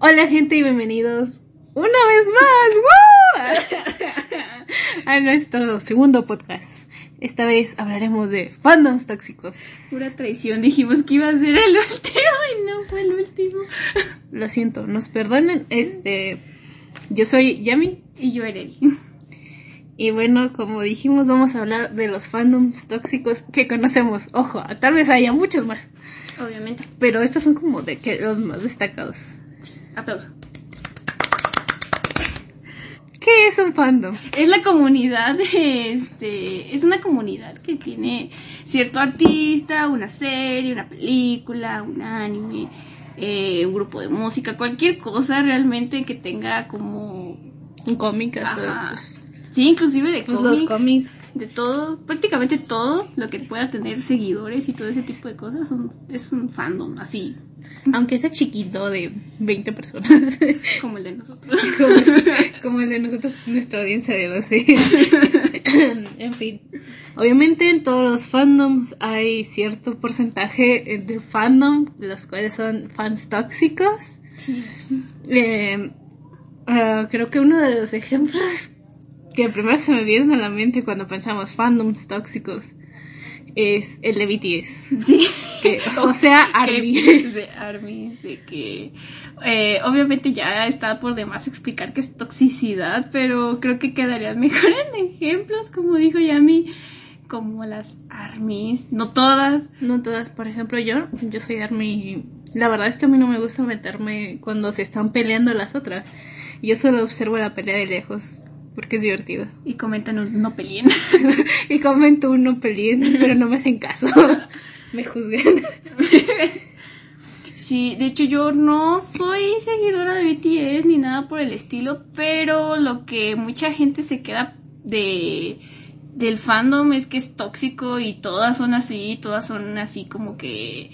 Hola gente y bienvenidos una vez más ¡Woo! a nuestro segundo podcast. Esta vez hablaremos de fandoms tóxicos. Pura traición, dijimos que iba a ser el último y no fue el último. Lo siento, nos perdonen. Este, yo soy Yami Y yo Ereli. y bueno, como dijimos, vamos a hablar de los fandoms tóxicos que conocemos. Ojo, tal vez haya muchos más, Obviamente. pero estos son como de que los más destacados. Aplauso. ¿Qué es un fandom? Es la comunidad, este, es una comunidad que tiene cierto artista, una serie, una película, un anime, eh, un grupo de música, cualquier cosa realmente que tenga como, Un cómic, hasta Ajá. sí, inclusive de pues, cómics, los cómics. de todo, prácticamente todo lo que pueda tener seguidores y todo ese tipo de cosas son- es un fandom, así Aunque sea chiquito de 20 personas. como el de nosotros. como, como el de nosotros, nuestra audiencia de 12. en fin. Obviamente en todos los fandoms hay cierto porcentaje de fandom, los cuales son fans tóxicos. Sí. Eh, ah, creo que uno de los ejemplos que primero se me vienen a la mente cuando pensamos fandoms tóxicos es el de BTS. Sí. Que, o sea, Que- ARMY. de Army, de que eh, obviamente ya está por demás explicar qué es toxicidad, pero creo que quedaría mejor en ejemplos, como dijo Yami, como las armies, no todas. No todas, por ejemplo, yo, yo soy ARMY y la verdad es que a mí no me gusta meterme cuando se están peleando las otras. Yo solo observo la pelea de lejos porque es divertido. Y comentan un no peleen. y comento uno peleen, pero no me hacen caso. Me juzgan. Sí, de hecho yo no soy seguidora de BTS ni nada por el estilo, pero lo que mucha gente se queda de del fandom es que es tóxico y todas son así, todas son así como que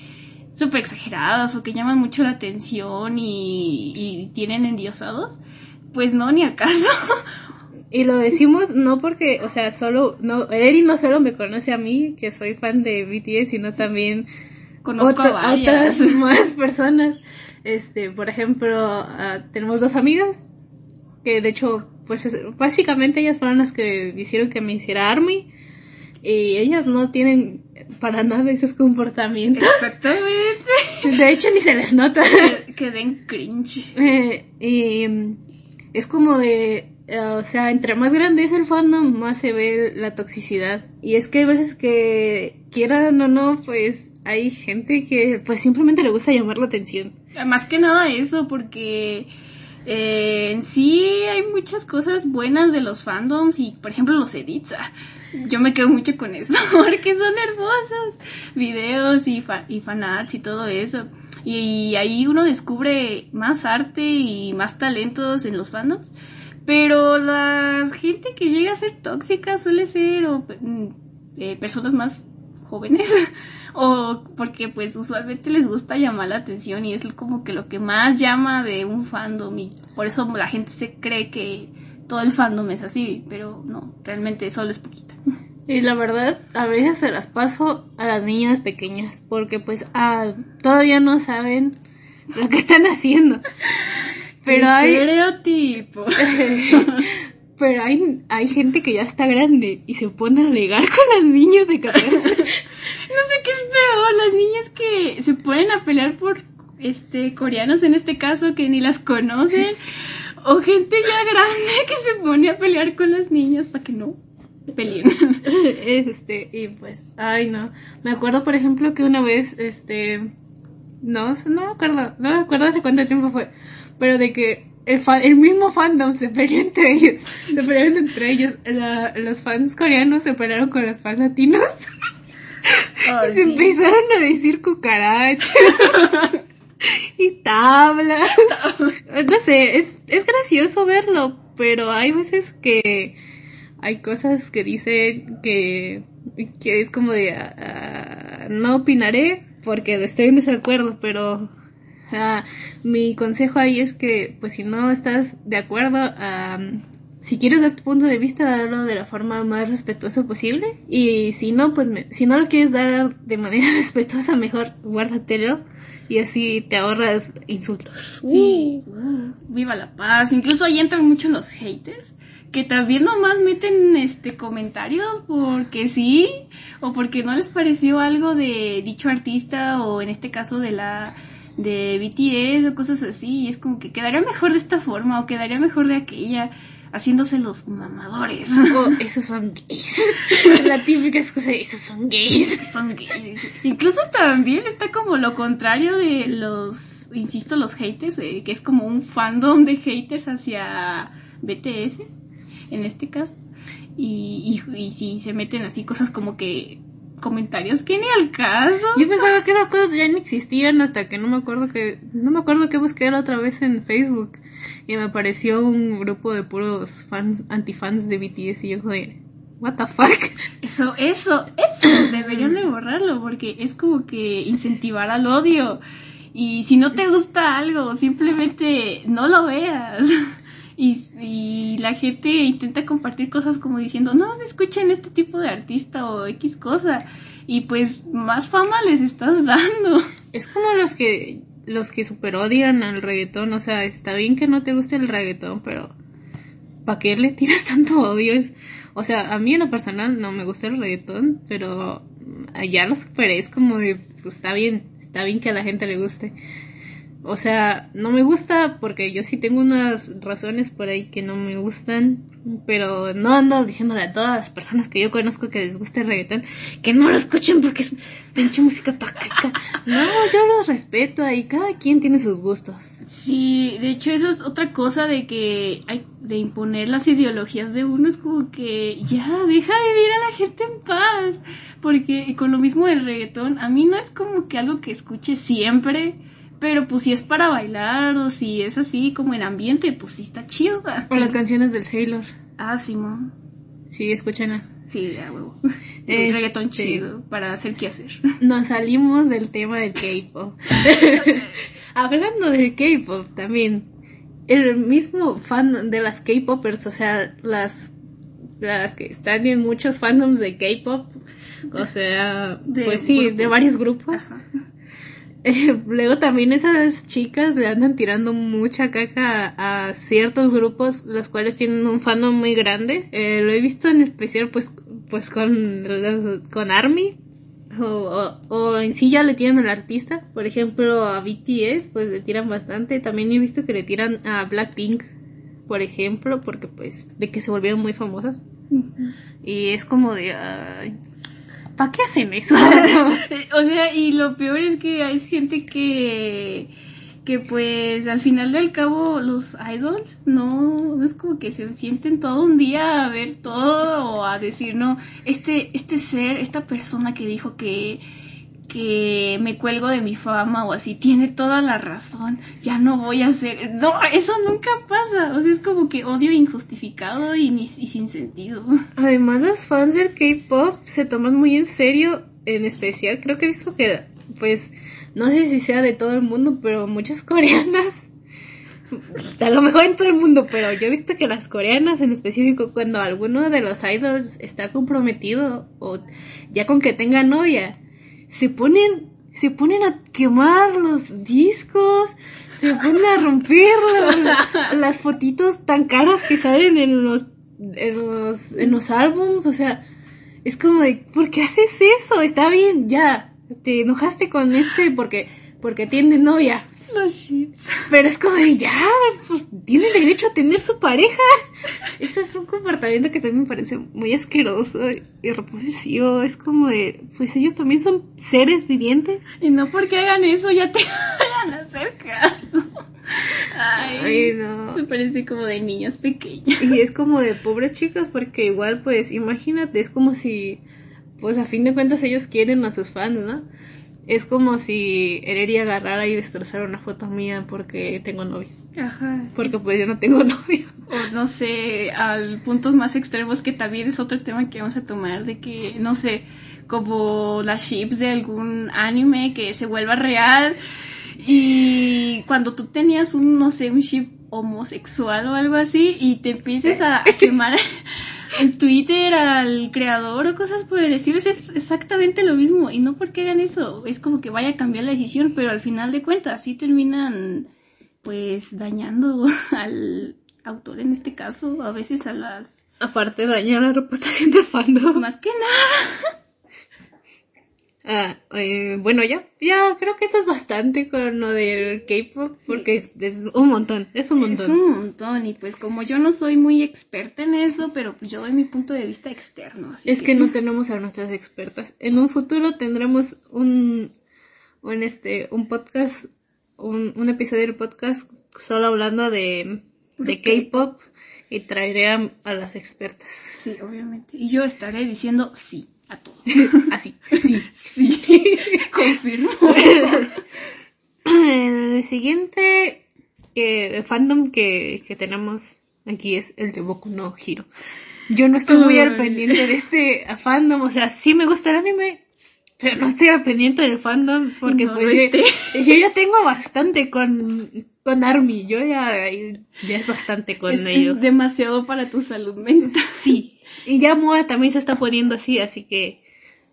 súper exageradas o que llaman mucho la atención y, y tienen endiosados. Pues no, ni al caso. Y lo decimos no porque, o sea, solo, no, Eri no solo me conoce a mí, que soy fan de BTS, sino también Conozco a otras más personas. Este, por ejemplo, ah, tenemos dos amigas que de hecho, pues es- básicamente ellas fueron las que hicieron que me hiciera ARMY y ellas no tienen para nada esos comportamientos. Exactamente. De hecho, ni se les nota. que, que den cringe. Eh, y es como de, o sea, entre más grande es el fandom, más se ve la toxicidad. Y es que hay veces que, quieran o no, pues hay gente que pues simplemente le gusta llamar la atención. Más que nada eso, porque eh, en sí hay muchas cosas buenas de los fandoms y, por ejemplo, los edits. ah, Yo me quedo mucho con eso, porque son hermosos. Videos y, fa- y fanarts y todo eso. Y, ahí uno descubre más arte y más talentos en los fandoms. Pero la gente que llega a ser tóxica suele ser o, mm, eh, personas más jóvenes o porque pues usualmente les gusta llamar la atención y es como que lo que más llama de un fandom y por eso la gente se cree que todo el fandom es así, pero no, realmente solo es poquita. Y la verdad, a veces se las paso a las niñas pequeñas, porque pues ah, todavía no saben lo que están haciendo. Pero hay, estereotipo. pero hay, hay gente que ya está grande y se pone a alegar con las niñas de 14. No sé qué es peor, las niñas que se ponen a pelear por este coreanos en este caso que ni las conocen o gente ya grande que se pone a pelear con las niñas para que no peleen. este, y pues, ay no. Me acuerdo, por ejemplo, que una vez, este, no, no me acuerdo, no me acuerdo hace cuánto tiempo fue, pero de que el, fa- el mismo fandom se peleó entre ellos, se pelearon entre ellos. La- los fans coreanos se pelearon con los fans latinos y se empezaron a decir cucarachas y tablas. No sé, es, es gracioso verlo, pero hay veces que hay cosas que dicen que, que es como de ah, no opinaré porque estoy en desacuerdo, pero ah, mi consejo ahí es que pues si no estás de acuerdo, ah, si quieres dar tu punto de vista, darlo de la forma más respetuosa posible. Y si no, pues me- si no lo quieres dar de manera respetuosa, mejor guárdatelo y así te ahorras insultos. Sí, uh, viva la paz. Incluso ahí entran mucho los haters que también nomás meten este comentarios porque sí o porque no les pareció algo de dicho artista o en este caso de la de BTS o cosas así y es como que quedaría mejor de esta forma o quedaría mejor de aquella haciéndose los mamadores. O esos son gays. La típica excusa, esos son gays. Son gays. Incluso también está como lo contrario de los, insisto, los haters, eh, que es como un fandom de haters hacia BTS, en este caso. Y, y, y si se meten así cosas como que comentarios que ni al caso. Yo pensaba que esas cosas ya no existían hasta que no me acuerdo que no me acuerdo que busqué la otra vez en Facebook y me apareció un grupo de puros fans antifans de BTS y yo de what the fuck. Eso, eso, eso deberían de borrarlo porque es como que incentivar al odio. Y si no te gusta algo, simplemente no lo veas. Y, la gente intenta compartir cosas como diciendo, no, escuchen este tipo de artista o X cosa. Y pues más fama les estás dando. Es como los que los que super odian al reggaetón, o sea, está bien que no te guste el reggaetón, pero ¿para qué le tiras tanto odio? O sea, a mí en lo personal no me gusta el reggaetón, pero allá lo superé, es como de, pues, está bien, está bien que a la gente le guste. O sea, no me gusta porque yo sí tengo unas razones por ahí que no me gustan, pero no ando diciéndole a todas las personas que yo conozco que les guste el reggaetón que no lo escuchen porque es pinche música tacaca. No, yo los respeto y cada quien tiene sus gustos. Sí, de hecho eso es otra cosa de que hay de imponer las ideologías de uno es como que ya deja de vivir a la gente en paz, porque con lo mismo del reggaetón a mí no es como que algo que escuche siempre, pero pues si es para bailar o si es así como en ambiente, pues sí está chido. O las canciones del Sailor. Ah, Simón. Sí, escúchenlas. Sí, de a huevo. Este- El reggaetón chido para hacer qué hacer. Nos salimos del tema del K-pop. Hablando del K-pop también. El mismo fan de las K-popers, o sea, las, las que están en muchos fandoms de K-pop, o sea, De pues sí, grupos. de varios grupos. Ajá. Eh, luego también esas chicas le andan tirando mucha caca a, a ciertos grupos, los cuales tienen un fandom muy grande. Eh, lo he visto en especial pues, pues con, con ARMY. O, o, o en sí ya le tiran al artista. Por ejemplo, a BTS pues le tiran bastante. También he visto que le tiran a Blackpink, por ejemplo, porque pues de que se volvieron muy famosas. Y es como de... ay, ¿Para qué hacen eso? O sea, y lo peor es que hay gente que que pues al final del cabo los idols no, no es como que se sienten todo un día a ver todo o a decir no este este ser esta persona que dijo que que me cuelgo de mi fama o así tiene toda la razón ya no voy a hacer no eso nunca pasa o sea es como que odio injustificado y, sin sentido. Además, los fans del K-pop se toman muy en serio, en especial, creo que he visto que, pues, no sé si sea de todo el mundo, pero muchas coreanas, a lo mejor en todo el mundo, pero yo he visto que las coreanas en específico, cuando alguno de los idols está comprometido o ya con que tenga novia, se ponen, se ponen a quemar los discos, se ponen a romper los- las fotitos tan caras que salen en los, en los, en los álbums, o sea, es como de, ¿por qué haces eso? Está bien, ya, te enojaste con este porque, porque tienes novia. Los chips Pero es como de ya, pues tiene derecho a tener su pareja. Ese es un comportamiento que también me parece muy asqueroso y repulsivo. Es como de, pues ellos también son seres vivientes. Y no porque hagan eso ya te vayan a hacer caso. Ay, Ay, no. Se parece como de niños pequeños. Y es como de pobres chicos porque igual pues imagínate, es como si, pues a fin de cuentas ellos quieren a sus fans, ¿no? Es como si Ereria agarrara y destrozara una foto mía porque tengo novio. Ajá. Porque pues yo no tengo novio. O no sé, al puntos más extremos que también es otro tema que vamos a tomar, de que, no sé, como las ships de algún anime que se vuelva real y cuando tú tenías un, no sé, un ship homosexual o algo así y te empieces a, a quemar en Twitter al creador o cosas por el estilo. Es exactamente lo mismo. Y no porque hagan eso, es como que vaya a cambiar la decisión, pero al final de cuentas sí terminan pues dañando al autor en este caso, a veces a las... Aparte dañar la reputación del fandom. Más que nada. Ah, eh, bueno, ya, ya creo que esto es bastante con lo del K-pop, porque es un montón, es un montón. Es un montón, y pues como yo no soy muy experta en eso, pero pues yo doy mi punto de vista externo. es que... no tenemos a nuestras expertas. En un futuro tendremos un, un, este, un podcast, un, un episodio del podcast solo hablando de, de K-pop y traeré a, a las expertas. Sí, obviamente. Y yo estaré diciendo sí a todo. Así. Sí. Sí. Confirmo. El siguiente eh, fandom que, que, tenemos aquí es el de Boku no Hiro. Yo no estoy muy al pendiente de este fandom, o sea, sí me gusta el anime, pero no estoy al pendiente del fandom porque No, pues este. yo, yo ya tengo bastante con, con Army, yo ya, ya es bastante con es, es ellos. demasiado para tu salud mental. Sí. Y ya Moa también se está poniendo así, así que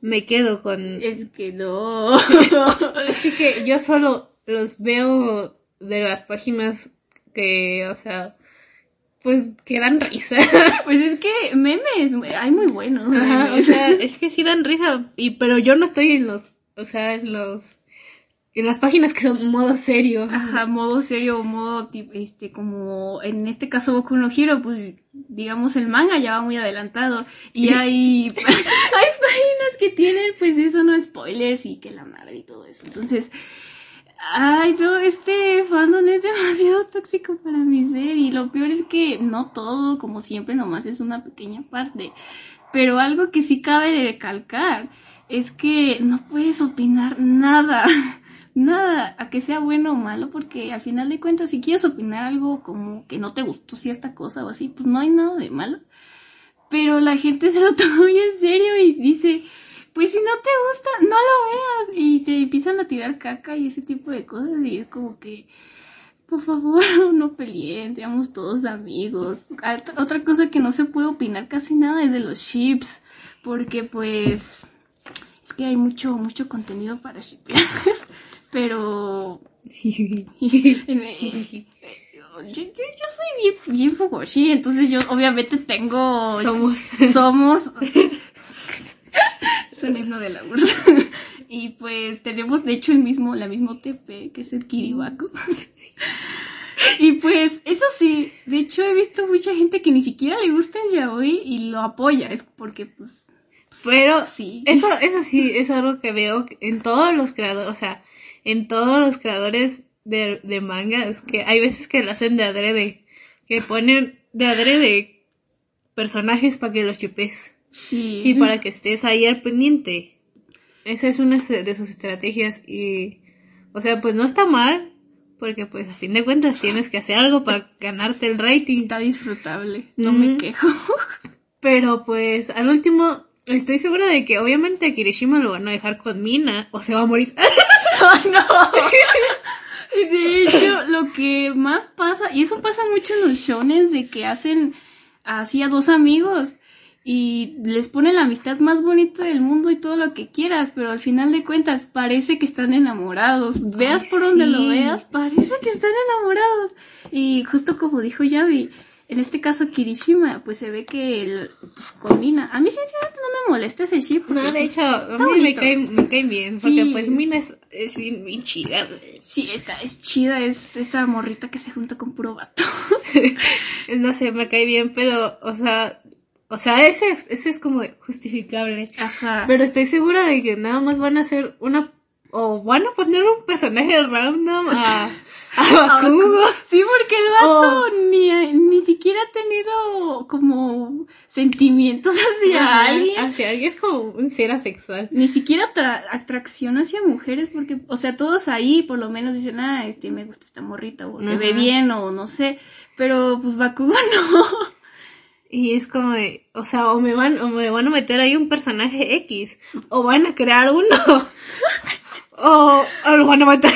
me quedo con... Es que no. Así que yo solo los veo de las páginas que, o sea, pues que dan risa. Pues es que memes, hay muy buenos. Ajá, o sea, es que sí dan risa, y pero yo no estoy en los, o sea, en los, en las páginas que son modo serio. Ajá, modo serio o modo tipo, este, como en este caso Boku no Hero, pues digamos el manga ya va muy adelantado y hay, hay páginas que tienen pues eso, no spoilers y que la madre y todo eso. Entonces, ay, no, este fandom es demasiado tóxico para mi ser y lo peor es que no todo, como siempre, nomás es una pequeña parte. Pero algo que sí cabe de recalcar es que no puedes opinar nada nada a que sea bueno o malo, porque al final de cuentas, si quieres opinar algo como que no te gustó cierta cosa o así, pues no hay nada de malo. Pero la gente se lo toma muy en serio y dice, pues si no te gusta, no lo veas. Y te empiezan a tirar caca y ese tipo de cosas. Y es como que, por favor, no peleen, seamos todos amigos. Otra- cosa que no se puede opinar casi nada es de los chips, porque pues es que hay mucho, mucho contenido para shippear. Pero yo, yo, yo soy bien, bien fogoshi, entonces yo obviamente tengo... Somos. Somos... es un himno de la URSS. y pues tenemos de hecho el mismo, la misma TP, que es el Kiribaku. y pues eso sí, de hecho he visto mucha gente que ni siquiera le gusta el yaoi y lo apoya, es porque pues Pero sí. eso, eso sí es algo que veo en todos los creadores, o sea, en todos los creadores de, de manga, es que hay veces que lo hacen de adrede, que ponen de adrede personajes para que los chupes Sí. y para que estés ahí al pendiente. Esa es una de sus estrategias y, o sea, pues no está mal, porque pues a fin de cuentas tienes que hacer algo para ganarte el rating. Está disfrutable, no me quejo. Pero pues al último estoy segura de que obviamente a Kirishima lo van a dejar con Mina o se va a morir. ¡Ay, no! De hecho, lo que más pasa, y eso pasa mucho en los shonen, de que hacen así a dos amigos y les ponen la amistad más bonita del mundo y todo lo que quieras, pero al final de cuentas parece que están enamorados. Veas Ay, por donde lo veas, parece que están enamorados. Y justo como dijo Yavi, en este caso Kirishima, pues se ve que el, pues, combina. A mí sinceramente no me molesta ese ship. No, de pues, hecho, a mí me caen, me caen bien, porque Sí. pues Mina es, es bien, bien chida. Sí, está, es chida, es esa morrita que se junta con puro vato. No sé, me cae bien, pero, o sea, o sea, ese, ese es como justificable. Ajá. Pero estoy segura de que nada más van a hacer una, o van a poner un personaje random a, a Bakugo. Sí, porque el vato Oh. ni, ni siquiera ha tenido como sentimientos hacia Ajá, alguien. Hacia alguien es como un ser asexual. Ni siquiera atra- atracción hacia mujeres, porque, o sea, todos ahí por lo menos dicen, ah, este, me gusta esta morrita, o se ve bien, o no sé. Pero, pues, Bakugo no. Y es como de, o sea, o me van, o me van a meter ahí un personaje X, o van a crear uno, o, o lo van a matar.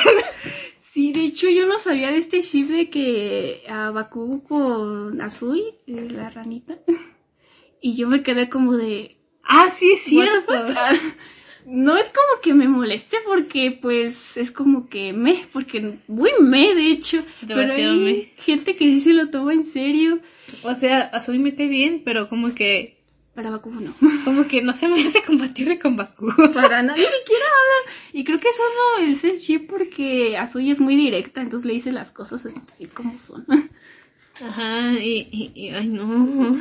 Sí, de hecho yo no sabía de este ship de que a Bakugo con Azui, eh, la ranita, Y yo me quedé como de, Ah, sí, es cierto. No es como que me moleste porque pues es como que me, porque muy me de hecho, pero hay me. gente que sí se lo toma en serio. O sea, a Sui me cae bien, pero como que, Para Bakugo no. como que no se me hace compatible con Baku. Para nada, ni siquiera hablan. Y creo que solo es el chip porque Azuy es muy directa, entonces le dice las cosas así como son. Ajá, y, y, y- ay no.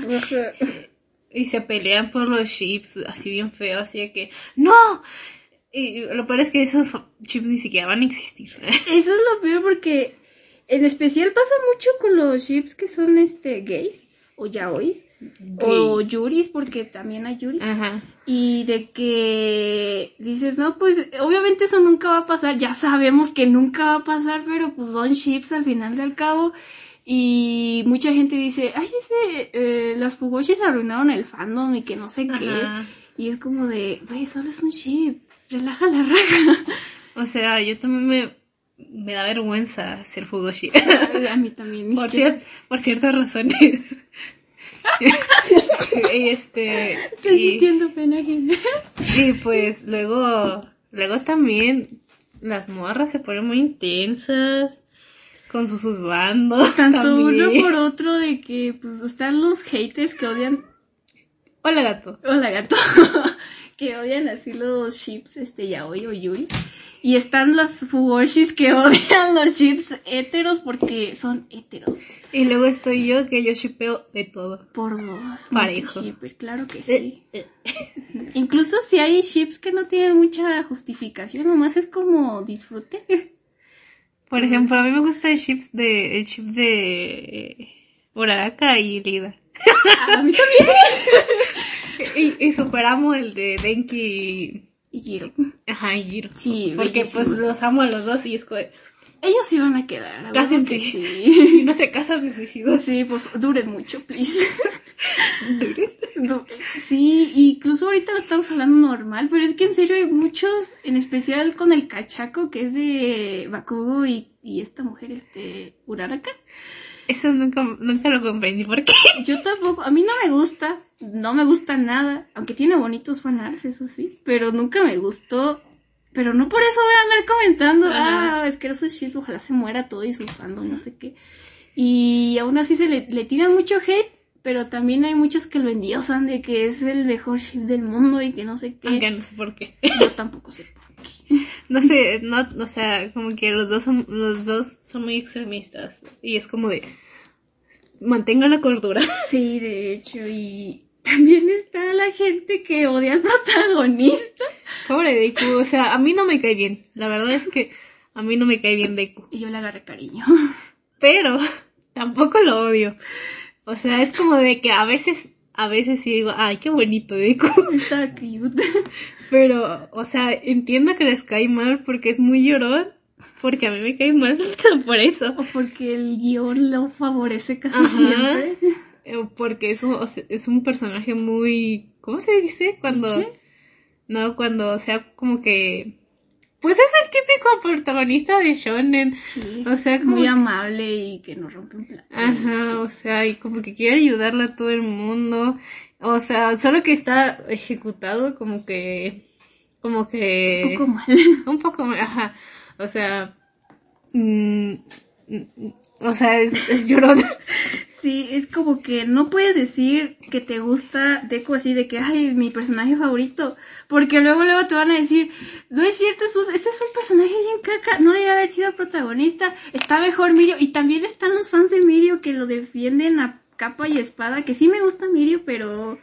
Y se pelean por los chips, así bien feo, así de que, ¡No! Y lo peor es que esos chips ni siquiera van a existir. Eso es lo peor porque en especial pasa mucho con los chips que son este gays o yaois o yuris porque también hay yuris. Ajá. Y de que dices, no, pues obviamente eso nunca va a pasar, ya sabemos que nunca va a pasar, pero pues son chips al final del cabo. Y mucha gente dice, ay, ese, eh, las Fugoshis arruinaron el fandom y que no sé qué. Y es como de, güey, solo es un chip, relaja la raja. O sea, yo también me, me da vergüenza ser Fugoshi. a mí también. por, cier- por ciertas razones. y este. Estoy y- sintiendo pena ajena. Y pues luego, luego también las morras se ponen muy intensas con sus, sus bandos. Tanto también. uno por otro de que pues están los haters que odian Hola gato. Hola gato. Que odian así los chips este yaoi o yuri. Y están los fugoshis que odian los chips héteros porque son héteros. Y luego estoy yo que yo shipeo de todo. Por dos. Parejo. claro que Eh, sí. eh. Incluso si hay chips que no tienen mucha justificación, nomás es como disfrute. Por ejemplo, a mí me gusta el chips de el chip de Uraraka y Lida. A mí también. Y, y superamo el de Denki Y Giro. Ajá, y Giro. Sí, Porque pues los amo a los dos y es como, Ellos iban a quedar. ¿a Cásense. que Sí. si no se casan me suicido. Sí, por favor, duren mucho, please. Du- Sí, incluso ahorita lo estamos hablando normal, pero es que en serio hay muchos, en especial con el cachaco que es de Bakugo y, y esta mujer, este, Uraraka. Eso nunca, nunca lo comprendí. ¿Por qué? Yo tampoco, a mí no me gusta, no me gusta nada, aunque tiene bonitos fanarts, eso sí, pero nunca me gustó. Pero no por eso voy a andar comentando, Ajá. ah, es que esos shit, ojalá se muera todo y su fandom, no sé qué. Y aún así se le, le tiran mucho hate, pero también hay muchos que lo endiosan de que es el mejor ship del mundo y que no sé qué. Aunque no sé por qué. Yo tampoco sé por. No sé, no, o sea, como que los dos son, los dos son muy extremistas. Y es como de, mantenga la cordura. Sí, de hecho, y también está la gente que odia al protagonista. Pobre Deku, o sea, a mí no me cae bien. La verdad es que a mí no me cae bien Deku. Y yo le agarré cariño. Pero tampoco lo odio. O sea, es como de que a veces, a veces sí digo, ay, qué bonito Deku. Está cute. Pero, o sea, entiendo que les cae mal porque es muy llorón. Porque a mí me cae mal por eso. O porque el guion lo favorece casi Ajá. siempre. Eh, Porque es un, o sea, es un personaje muy... ¿Cómo se dice? Cuando... No, cuando, o sea, como que... Pues es el típico protagonista de Shonen. Sí. O sea, como... Muy amable y que no rompe un plato. Ajá, o sea, y como que quiere ayudarle a todo el mundo. O sea, solo que está ejecutado como que... Como que... Un poco mal. Un poco mal, ajá. O sea... mm, mm, o sea, es, es llorón. Sí, es como que no puedes decir que te gusta Deku así de que, ay, mi personaje favorito. Porque luego, luego te van a decir, no es cierto, es un- ese es un personaje bien caca, no debe haber sido protagonista, está mejor Mirio. Y también están los fans de Mirio que lo defienden a capa y espada, que sí me gusta Mirio, pero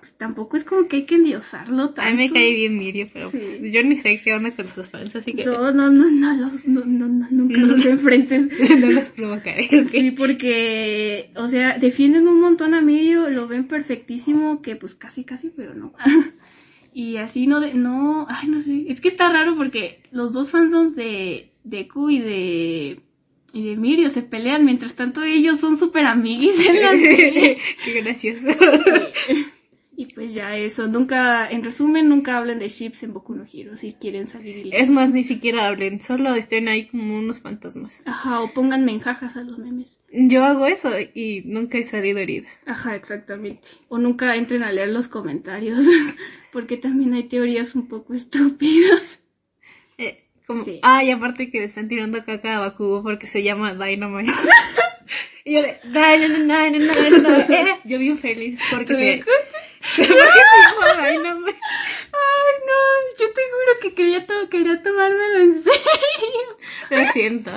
pues, tampoco es como que hay que endiosarlo tanto. A mí me cae bien Mirio, pero pues, yo ni sé qué onda con sus fans, así que No, no, no, no, los, no, no, no, nunca No. los enfrentes. no los provocaré. Sí, porque, o sea, defienden un montón a Mirio, lo ven perfectísimo, que pues casi, casi, pero no. y así no, de, no, ay, no sé, es que está raro porque los dos fandoms de Deku y de, y de Mirio se pelean, mientras tanto ellos son súper amiguis en la serie. Qué gracioso. Y pues ya eso, nunca, en resumen, nunca hablen de ships en Boku no Hero si quieren salir ilesos. Es más, ni siquiera hablen, solo estén ahí como unos fantasmas. Ajá, o pónganme en jajas a los memes. Yo hago eso y nunca he salido herida. Ajá, exactamente. O nunca entren a leer los comentarios, porque también hay teorías un poco estúpidas. Como, Sí. Ah, y aparte que le están tirando caca a Bakugo porque se llama Dynamite. y yo de Dynamite, Dynamite, eh, yo bien feliz porque se, porque se llama Dynamite. Te juro que quería, to- quería tomármelo en serio. Lo siento.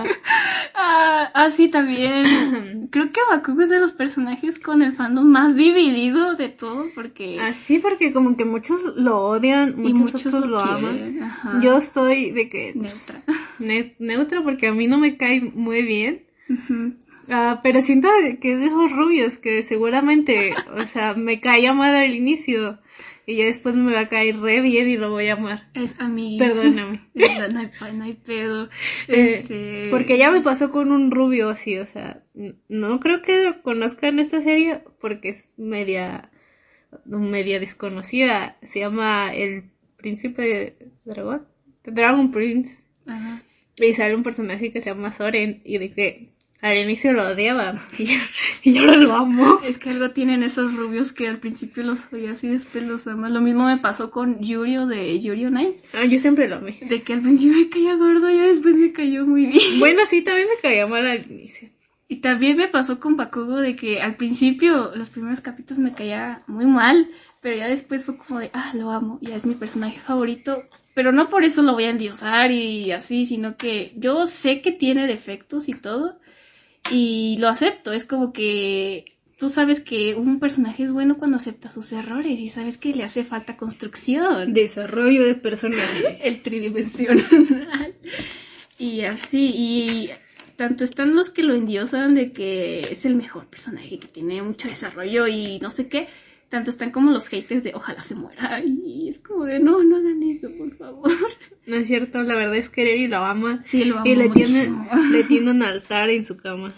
Ah, ah, sí, también. Creo que Bakugo es de los personajes con el fandom más dividido de todo, porque... Así porque como que muchos lo odian, y muchos, otros lo, aman. ajá. Yo estoy de que pues, Neutra. ne- neutra porque a mí no me cae muy bien. Ujú. Ah, pero siento que es de esos rubios que seguramente, o sea, me caía mal al inicio y ya después me va a caer re bien y lo voy a amar. Es amiguis. Perdóname. No, no hay, pa- no hay pedo. Eh, Este, Porque ya me pasó con un rubio así, o sea, no creo que lo conozcan esta serie porque es media, media desconocida. Se llama El Príncipe Dragón, Dragon Prince. Ajá. Y sale un personaje que se llama Soren y de que al inicio lo odiaba y, yo lo amo. Es que algo tienen esos rubios que al principio los odias y después los amas. Lo mismo me pasó con Yurio de Yurio Nice. Ah, yo siempre lo amé. De que al principio me caía gordo y después me cayó muy bien. Bueno, sí, también me caía mal al inicio. Y también me pasó con Bakugo de que al principio los primeros capítulos me caía muy mal, pero ya después fue como de, ah, lo amo, ya es mi personaje favorito, pero no por eso lo voy a endiosar y así, sino que yo sé que tiene defectos y todo, y lo acepto, es como que tú sabes que un personaje es bueno cuando acepta sus errores y sabes que le hace falta construcción Desarrollo de personaje. el tridimensional. y así, y tanto están los que lo endiosan de que es el mejor personaje, que tiene mucho desarrollo y no sé qué, tanto están como los haters de ojalá se muera. Y es como de no, no hagan eso, por favor. No es cierto, la verdad es que Eri lo ama. Sí, lo amo Y le tiene, le tiene un altar en su cama.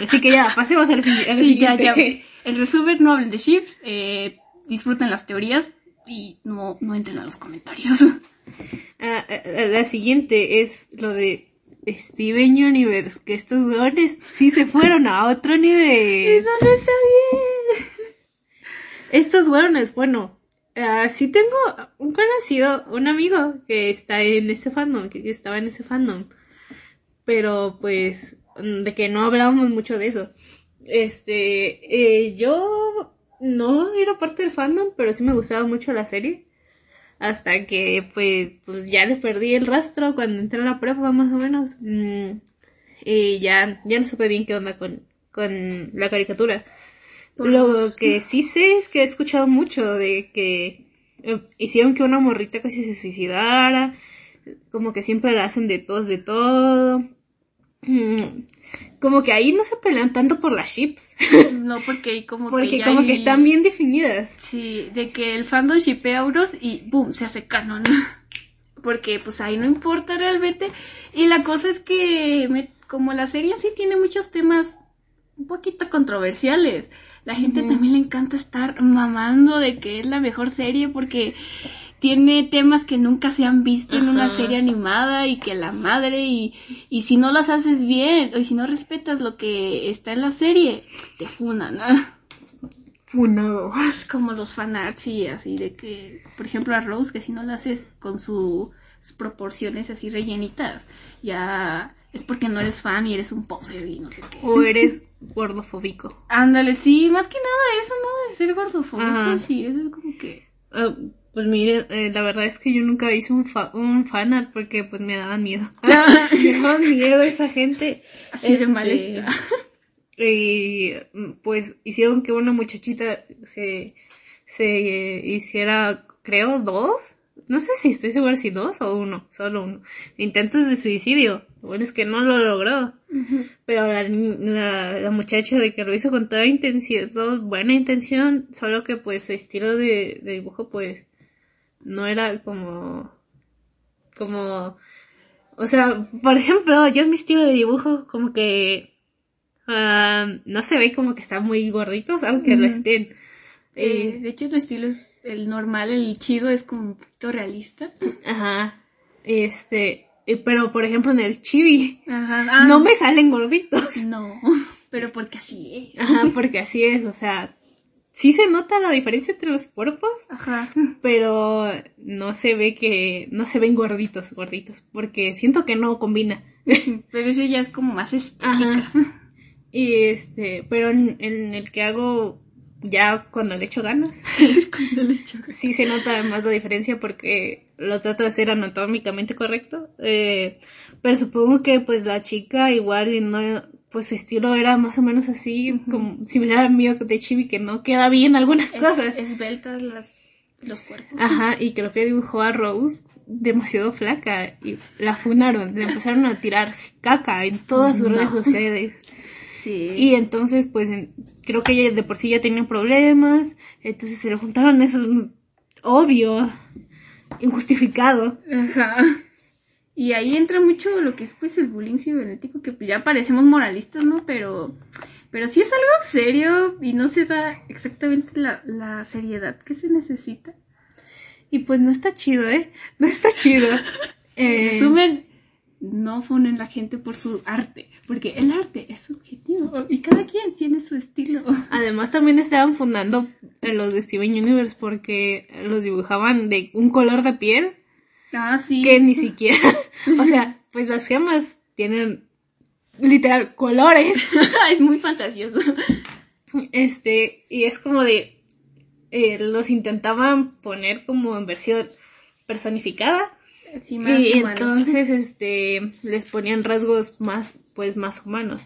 Así que ya, pasemos al, al Sí, ya, ya. El resumen, no hablen de ships, eh, disfruten las teorías y no, no entren a los comentarios. Ah, ah, la siguiente es lo de Steven Universe, que estos hueones sí se fueron a otro nivel. no está bien. Estos hueones, bueno, ah, sí tengo un conocido, un amigo que está en ese fandom, que estaba en ese fandom. Pero pues, de que no hablábamos mucho de eso. Este, eh, yo no era parte del fandom, pero sí me gustaba mucho la serie. Hasta que pues, pues ya le perdí el rastro cuando entré a la prepa más o menos. Mm, y ya, ya no supe bien qué onda con, con la caricatura. Lo que sí sé es que he escuchado mucho de que eh, hicieron que una morrita casi se suicidara, como que siempre la hacen de todos, de todo. Mm, Como que ahí no se pelean tanto por las chips, No, porque como que porque ya como que están bien definidas. Sí, de que el fandom shipea euros y boom, se hace canon. Porque pues ahí no importa realmente. Y la cosa es que me- como la serie sí tiene muchos temas un poquito controversiales, la gente también le encanta estar mamando de que es la mejor serie porque tiene temas que nunca se han visto en una serie animada y que la madre y, y si no las haces bien o si no respetas lo que está en la serie, te funan. ¿no? Funado. Es como los fanarts y así de que, por ejemplo, a Rose, que si no la haces con su- proporciones así rellenitas, ya es porque no eres fan y eres un poser y no sé qué. O eres gordofóbico. Ándale, sí, más que nada eso, ¿no? De ser gordofóbico, Ajá. sí, eso es como que... Ah, pues mire, eh, la verdad es que yo nunca hice un, fa un fanart porque pues me daban miedo. me daban miedo esa gente. Así de Este, mal está. Y mm, pues hicieron que una muchachita se, se hiciera, creo, dos. No sé si estoy segura si dos o uno, solo uno. Intentos de suicidio. Lo bueno es que no lo logró. Pero la, la, la muchacha de que lo hizo con toda intención, toda buena intención, solo que pues su estilo de, de dibujo pues no era como, como, o sea, por ejemplo, yo mi estilo de dibujo como que ah, no se ve como que están muy gorditos, aunque lo Ujú. estén. Eh, de hecho, el estilo es el normal, el chido es como un poquito realista. Ajá. Este, eh, pero por ejemplo en el chibi Ajá. ah, no me salen gorditos. No, pero porque así es. Ajá, porque así es, o sea, sí se nota la diferencia entre los cuerpos, Ajá. pero no se ve que, no se ven gorditos, gorditos, porque siento que no combina. Pero ese ya es como más estética. Ajá. Y este, pero en, en el que hago ya cuando le echo ganas, Cuando le echo- sí se nota más la diferencia porque lo trato de hacer anatómicamente correcto. eh, pero supongo que pues la chica igual y no, pues su estilo era más o menos así, como similar al mío de Chibi, que no queda bien algunas cosas. Es, esbeltas las, los cuerpos. Ajá, y creo que dibujó a Rose demasiado flaca y la funaron, le empezaron a tirar caca en todas sus No. redes sociales. Sí. Y entonces, pues, en- creo que ella de por sí ya tenía problemas, entonces se le juntaron esos, obvio, injustificado. Ajá. Y ahí entra mucho lo que es pues el bullying cibernético, que ya parecemos moralistas, ¿no? Pero, pero sí es algo serio y no se da exactamente la, la seriedad que se necesita. Y pues no está chido, ¿eh? No está chido. Eh, resumen, no funen la gente por su arte, porque el arte es subjetivo y cada quien tiene su estilo. Además también estaban fundando los de Steven Universe porque los dibujaban de un color de piel Ah, sí. que ni siquiera, o sea, pues las gemas tienen literal colores, es muy fantasioso. este, y es como de, eh, los intentaban poner como en versión personificada Sí, más y humanos. entonces, este, les ponían rasgos más, pues más humanos.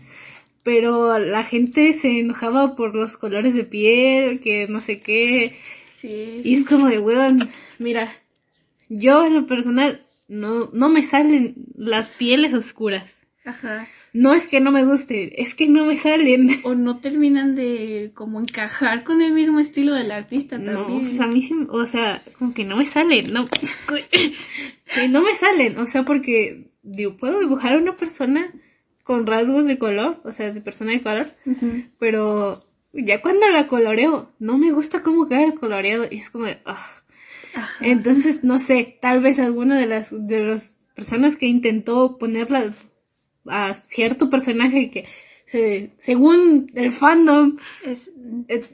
Pero la gente se enojaba por los colores de piel, que no sé qué, Sí. y es como de, weón, mira, yo en lo personal no, no me salen las pieles oscuras. Ajá. No es que no me guste, es que no me salen. O no terminan de como encajar con el mismo estilo del artista No, también. o sea, a mí sí, o sea, como que no me salen, no, que no me salen, o sea, porque digo, puedo dibujar a una persona con rasgos de color, o sea, de persona de color, pero ya cuando la coloreo, no me gusta cómo queda el coloreado, y es como, de. Entonces, no sé, tal vez alguna de las de las personas que intentó ponerla a cierto personaje que se, según el fandom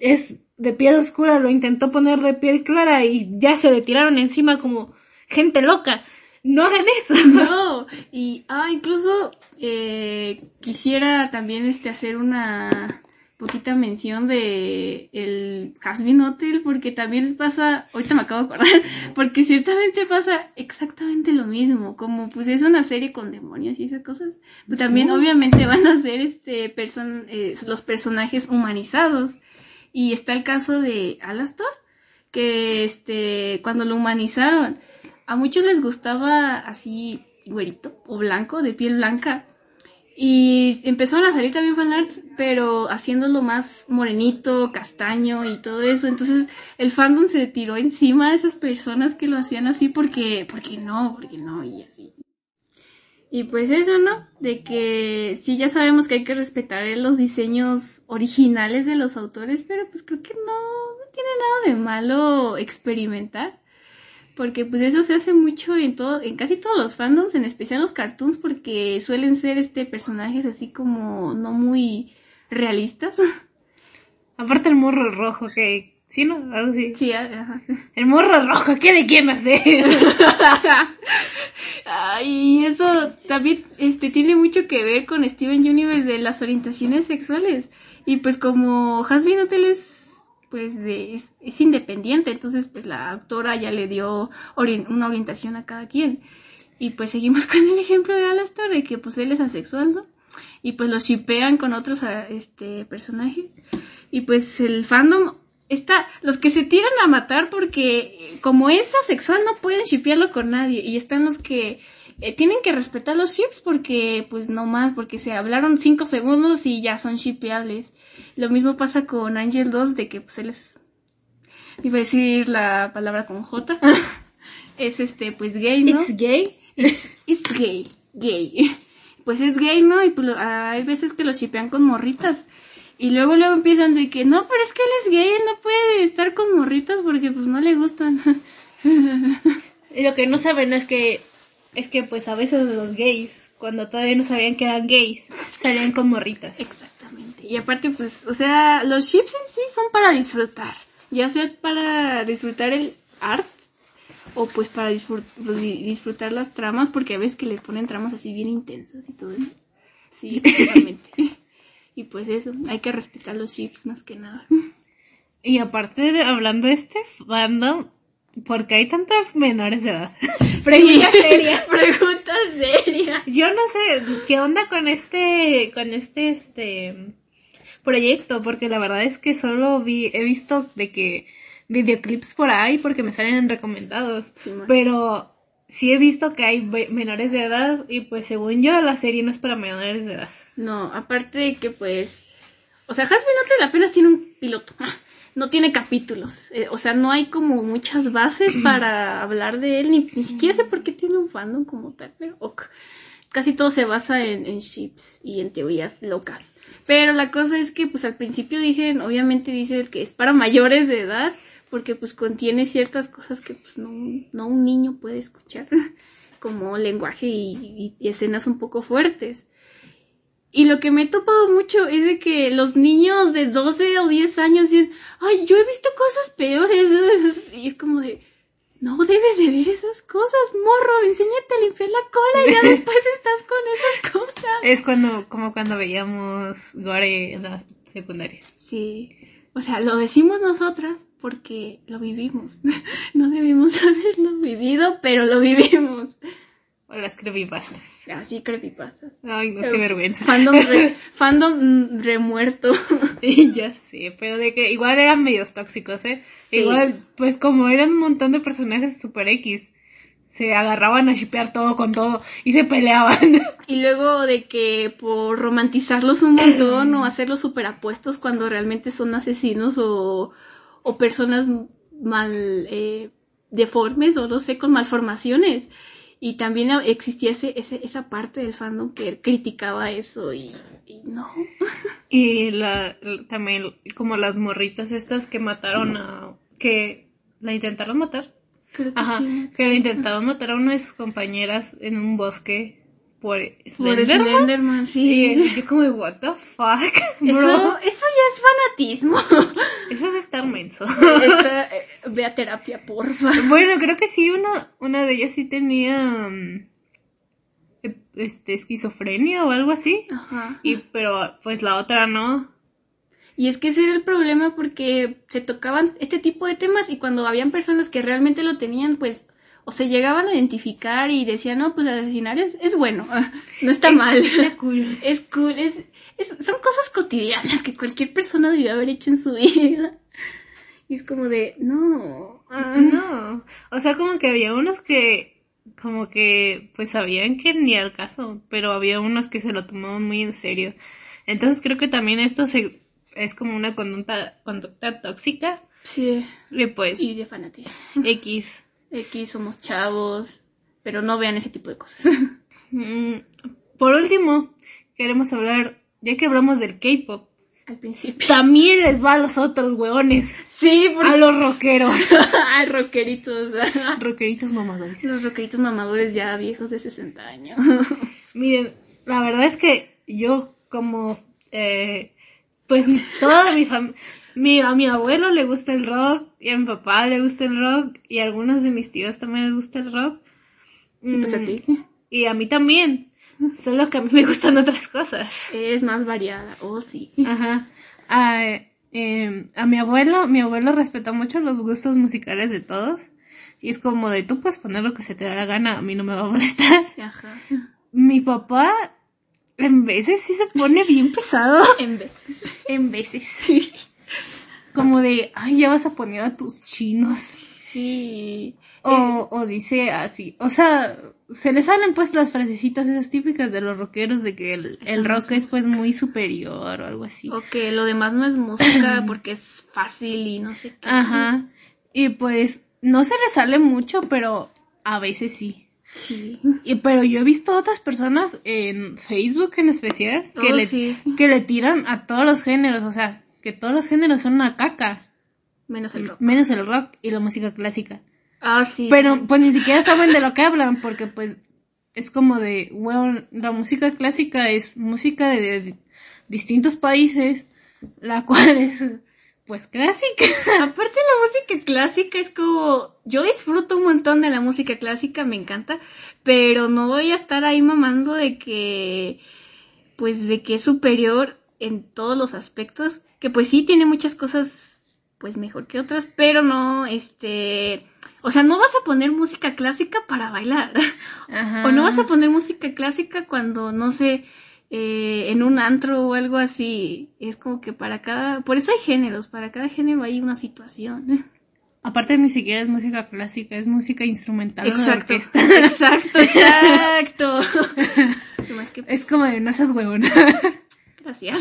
es de piel oscura, lo intentó poner de piel clara y ya se le tiraron encima como gente loca. No hagan eso. No, y ah, incluso eh, quisiera también este hacer una poquita mención de el Hasbin Hotel porque también pasa, ahorita me acabo de acordar, porque ciertamente pasa exactamente lo mismo, como pues es una serie con demonios y esas cosas, pues también obviamente van a ser este person eh, los personajes humanizados y está el caso de Alastor que este cuando lo humanizaron a muchos les gustaba así güerito o blanco, de piel blanca. Y empezaron a salir también fanarts, pero haciéndolo más morenito, castaño y todo eso. Entonces el fandom se tiró encima de esas personas que lo hacían así porque, porque no, porque no, y así. Y pues eso, ¿no? De que sí ya sabemos que hay que respetar los diseños originales de los autores, pero pues creo que no, no tiene nada de malo experimentar. Porque pues eso se hace mucho en todo, en casi todos los fandoms, en especial los cartoons, porque suelen ser este personajes así como no muy realistas. Aparte el morro rojo que... ¿Sí, no? Algo así. Sí, ajá. El morro rojo, ¿qué de quién hacer? Ay, eso también este tiene mucho que ver con Steven Universe de las orientaciones sexuales. Y pues como Hasbin Hotel es pues de, es, es independiente, entonces pues la autora ya le dio una orientación a cada quien. Y pues seguimos con el ejemplo de Alastor de que pues él es asexual, ¿no? Y pues lo shipean con otros ah, este personajes. Y pues el fandom está los que se tiran a matar porque como es asexual no pueden shipearlo con nadie y están los que eh, tienen que respetar los ships porque pues no más porque se hablaron cinco segundos y ya son shipeables lo mismo pasa con Angel 2 de que pues él es iba a decir la palabra con J es este pues gay no It's gay. es gay gay pues es gay, ¿no? Y pues hay veces que lo shipean con morritas. Y luego luego empiezan de que, no, pero es que él es gay, él no puede estar con morritas porque pues no le gustan. Lo que no saben es que, es que pues a veces los gays, cuando todavía no sabían que eran gays, salían con morritas. Exactamente. Y aparte, pues, o sea, los chips en sí son para disfrutar. Ya sea para disfrutar el art o pues para disfrut- pues, di- disfrutar las tramas, porque a veces que le ponen tramas así bien intensas y todo eso. Sí, efectivamente. y pues eso, hay que respetar los chips más que nada. Y aparte de hablando de este fandom, porque hay tantas menores de edad. Pregunta Sí. seria. Pregunta seria. Yo no sé qué onda con este, con este, este proyecto, porque la verdad es que solo vi, he visto de que videoclips por ahí porque me salen recomendados, Sí, pero sí he visto que hay menores de edad y pues según yo la serie no es para menores de edad. No, aparte de que pues... O sea, Hotel apenas tiene un piloto. No tiene capítulos. Eh, o sea, no hay como muchas bases para hablar de él. Ni, ni siquiera sé por qué tiene un fandom como tal. Pero ok. Casi todo se basa en, en ships y en teorías locas. Pero la cosa es que pues al principio dicen, obviamente dicen que es para mayores de edad. Porque pues contiene ciertas cosas que pues no, no un niño puede escuchar. Como lenguaje y- y- y escenas un poco fuertes. Y lo que me he topado mucho es de que los niños de 12 o 10 años dicen, ay, yo he visto cosas peores. Y es como de, no debes de ver esas cosas, morro, enséñate a limpiar la cola y ya después estás con esas cosas. Es cuando, como cuando veíamos Gore en la secundaria. Sí, o sea, lo decimos nosotras porque lo vivimos. No debimos haberlo vivido, pero lo vivimos. O las creepypastas. Así creepypastas. Ay, no, qué vergüenza. Fandom, re- fandom remuerto. ya sé, pero de que igual eran medios tóxicos, ¿eh? Sí. Igual, pues como eran un montón de personajes super X, se agarraban a shipear todo con todo y se peleaban. Y luego de que por romantizarlos un montón o hacerlos súper apuestos cuando realmente son asesinos o, o personas mal eh, deformes o no sé, con malformaciones. Y también existía ese, ese- esa parte del fandom que criticaba eso y, y no. y la, también como las morritas estas que mataron a... que la intentaron matar. Creo que Ajá, sí. que le intentaron matar a unas compañeras en un bosque por Por Slenderman. Sí. Y yo como, what the fuck, Eso, bro? eso ya es fanatismo. Eso es estar menso. Esta- eh, ve a terapia, porfa. Bueno, creo que sí, una, una de ellas sí tenía mm, e- este esquizofrenia o algo así. Ajá. Y pero pues la otra no. Y es que ese era el problema porque se tocaban este tipo de temas y cuando habían personas que realmente lo tenían, pues, o se llegaban a identificar y decían, no, pues asesinar es, es bueno, no está mal. Está cool. Es cool, es, es- son cosas cotidianas que cualquier persona debió haber hecho en su vida. Y es como de, no. No, o sea, como que había unos que como que pues sabían que ni al caso, pero había unos que se lo tomaban muy en serio. Entonces creo que también esto se es como una conducta conducta tóxica Sí. y pues Y de fanatismo. X. X somos chavos, pero no vean ese tipo de cosas. Mm, Por último, queremos hablar, ya que hablamos del K-pop, Al principio. también les va a los otros hueones, Sí, a porque... los rockeros, a rockeritos. rockeritos mamadores. Los rockeritos mamadores ya viejos de 60 años. Miren, la verdad es que yo como, eh, pues toda mi familia, mi, a mi abuelo le gusta el rock, y a mi papá le gusta el rock, y a algunos de mis tíos también les gusta el rock. Pues a Mm, ti. Y a mí también, solo que a mí me gustan otras cosas. Es más variada. Oh, sí. Ajá. A, eh, a mi abuelo, mi abuelo respeta mucho los gustos musicales de todos. Y es como de tú puedes poner lo que se te da la gana, a mí no me va a molestar. Ajá. Mi papá en veces sí se pone bien pesado. En veces. En veces. Como de, ay, ya vas a poner a tus chinos. Sí. O, o dice así. O sea, se le salen pues las frasecitas esas típicas de los rockeros de que el, el Eso no rock es es pues muy superior o algo así. O que lo demás no es música porque es fácil y no sé qué. Ajá. Y pues no se le sale mucho, pero a veces sí. Sí. Y, pero yo he visto otras personas en Facebook en especial que, Oh, le, sí. que le tiran a todos los géneros, o sea, que todos los géneros son una caca, Menos el rock. menos el rock y la música clástica. Ah, sí. Pero pues ni siquiera saben de lo que hablan, porque pues es como de, bueno, la música clásica es música de, de distintos países, la cual es pues clásica. Aparte la música clásica es como, yo disfruto un montón de la música clásica, me encanta, pero no voy a estar ahí mamando de que, pues de que es superior en todos los aspectos, que pues sí tiene muchas cosas, pues mejor que otras, pero no, este, o sea, no vas a poner música clásica para bailar, Ajá. o no vas a poner música clásica cuando, no sé, eh, en un antro o algo así. Es como que para cada... Por eso hay géneros, para cada género hay una situación. Aparte ni siquiera es música clásica, es música instrumental o de Exacto, exacto, exacto. Es como de no seas huevona. gracias.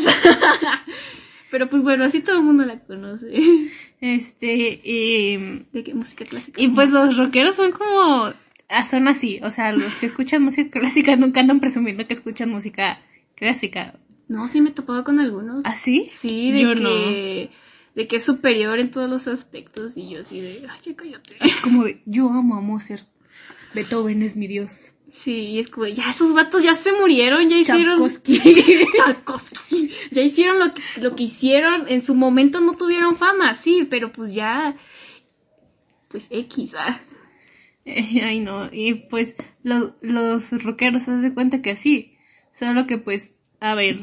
Pero pues bueno, así todo el mundo la conoce. Este, y, ¿De qué música clásica? y pues los rockeros son como, ah, son así, o sea, los que escuchan música clásica nunca andan presumiendo que escuchan música clásica. No, sí me he topado con algunos. ¿Así? Sí, de Yo que... De que es superior en todos los aspectos y yo así de, ay, ya cállate. Como de, yo amo a Mozart. Beethoven es mi dios. Sí, y es como, ya esos vatos ya se murieron, ya hicieron... Ya hicieron lo que, lo que hicieron, en su momento no tuvieron fama, sí, pero pues ya, pues X, ¿ah? Eh, Ay, no. Y pues los, los rockeros se de cuenta que así. Solo que pues, a ver,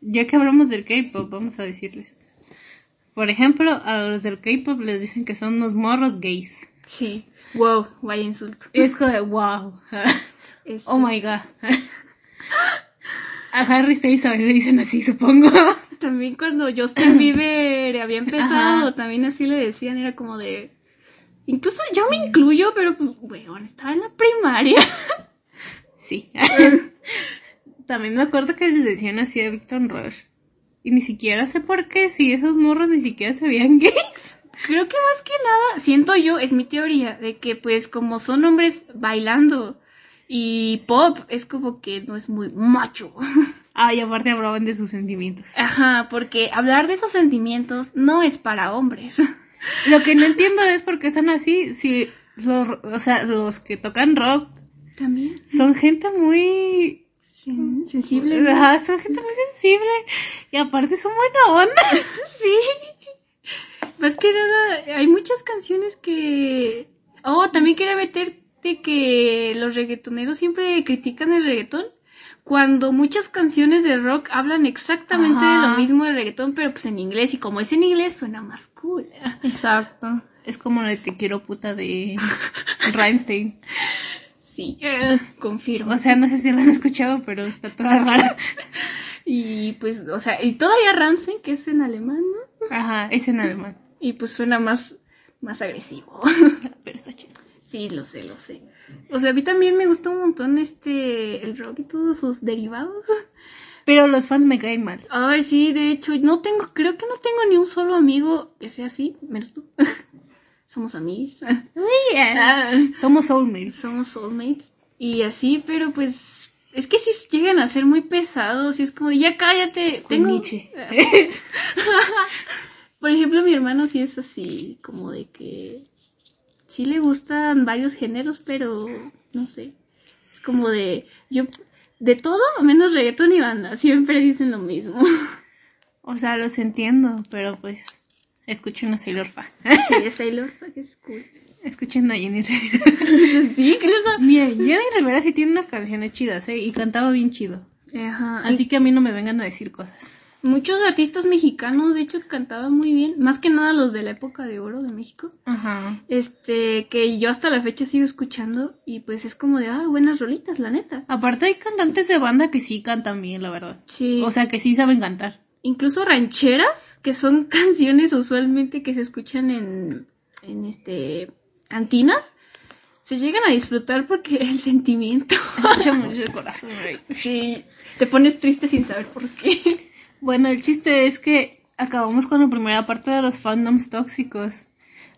ya que hablamos del K-pop, vamos a decirles. Por ejemplo, a los del K-pop les dicen que son unos morros gays. Sí. Wow, vaya insulto. Es como de wow. Este, Oh my god. A Harry Styles también le dicen así, supongo. También cuando Justin Bieber había empezado, Ajá. también así le decían, era como de... Incluso yo me incluyo, pero pues, bueno, estaba en la primaria. Sí. También me acuerdo que les decían así a Victor Rush. Y ni siquiera sé por qué, si esos morros ni siquiera se veían gays. Creo que más que nada, siento yo, es mi teoría, de que pues como son hombres bailando y pop, es como que no es muy macho. Ay, aparte hablaban de sus sentimientos. Ajá, porque hablar de esos sentimientos no es para hombres. Lo que no entiendo es por qué son así, si los, o sea, los que tocan rock También. son gente muy... sensible. Ajá, son gente muy sensible. Y aparte son buena onda. Sí. Más que nada, hay muchas canciones que... Oh, también quería que los reggaetoneros siempre critican el reggaetón. Cuando muchas canciones de rock hablan exactamente de lo mismo del reggaetón, pero pues en inglés. Y como es en inglés, suena más cool. Exacto. Es como la de Te quiero puta de Rammstein. Sí, eh, confirmo. O sea, no sé si la han escuchado, pero está toda rara. Y pues, o sea, y todavía Ramsey, que es en alemán, ¿no? Ajá, es en alemán. Y pues suena más, más agresivo. Pero está chido. Sí, lo sé, lo sé. O sea, a mí también me gusta un montón este, el rock y todos sus derivados. Pero los fans me caen mal. Ay, sí, de hecho, no tengo, creo que no tengo ni un solo amigo que sea así, menos tú. Somos amigos. Ah, Somos soulmates. Somos soulmates. Y así, pero pues, es que si llegan a ser muy pesados y es como, ya cállate, Con tengo... Nietzsche. Por ejemplo, mi hermano sí es así, como de que sí le gustan varios géneros, pero no sé. Es como de yo de todo menos reggaetón y banda, siempre dicen lo mismo. O sea, los entiendo, pero pues escuchen a Sailor Fa. Sí, Sailor Fuck es cool. Escuchen a Jenny Rivera. Sí, incluso. Miren, Jenny Rivera sí tiene unas canciones chidas, ¿eh? Y cantaba bien chido. Ajá, Así que a mí no me vengan a decir cosas. Muchos artistas mexicanos de hecho cantaban muy bien, más que nada los de la época de oro de México. Ajá. Este, que yo hasta la fecha sigo escuchando y pues es como de, ah, buenas rolitas, la neta. Aparte hay cantantes de banda que sí cantan bien, la verdad. Sí. O sea, que sí saben cantar. incluso rancheras, que son canciones usualmente que se escuchan en, en este cantinas, se llegan a disfrutar porque el sentimiento. Escucha mucho el corazón, güey. sí, te pones triste sin saber por qué. Bueno, el chiste es que acabamos con la primera parte de los fandoms tóxicos.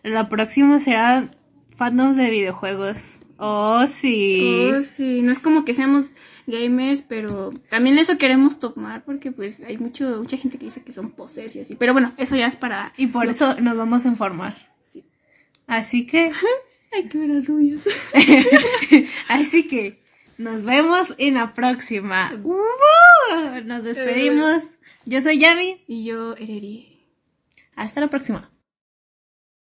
La próxima será fandoms de videojuegos. Oh, sí. Oh, sí, no es como que seamos gamers, pero también eso queremos tomar porque pues hay mucho mucha gente que dice que son posers y así. Pero bueno, eso ya es para... Y por eso nos vamos a informar. Sí. Así que, Hay que ver a rubios. así que, nos vemos en la próxima. Nos despedimos. Yo soy Yami. y yo, Ereri. Hasta la próxima.